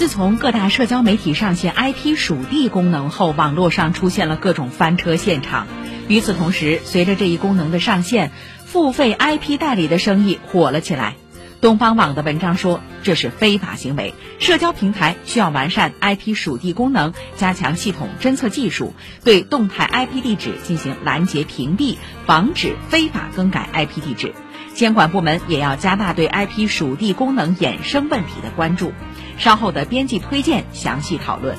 自从各大社交媒体上线 IP 属地功能后，网络上出现了各种翻车现场。与此同时，随着这一功能的上线，付费 IP 代理的生意火了起来。东方网的文章说，这是非法行为，社交平台需要完善 IP 属地功能，加强系统侦测技术，对动态 IP 地址进行拦截屏蔽，防止非法更改 IP 地址。监管部门也要加大对 IP 属地功能衍生问题的关注。稍后的编辑推荐详细讨论。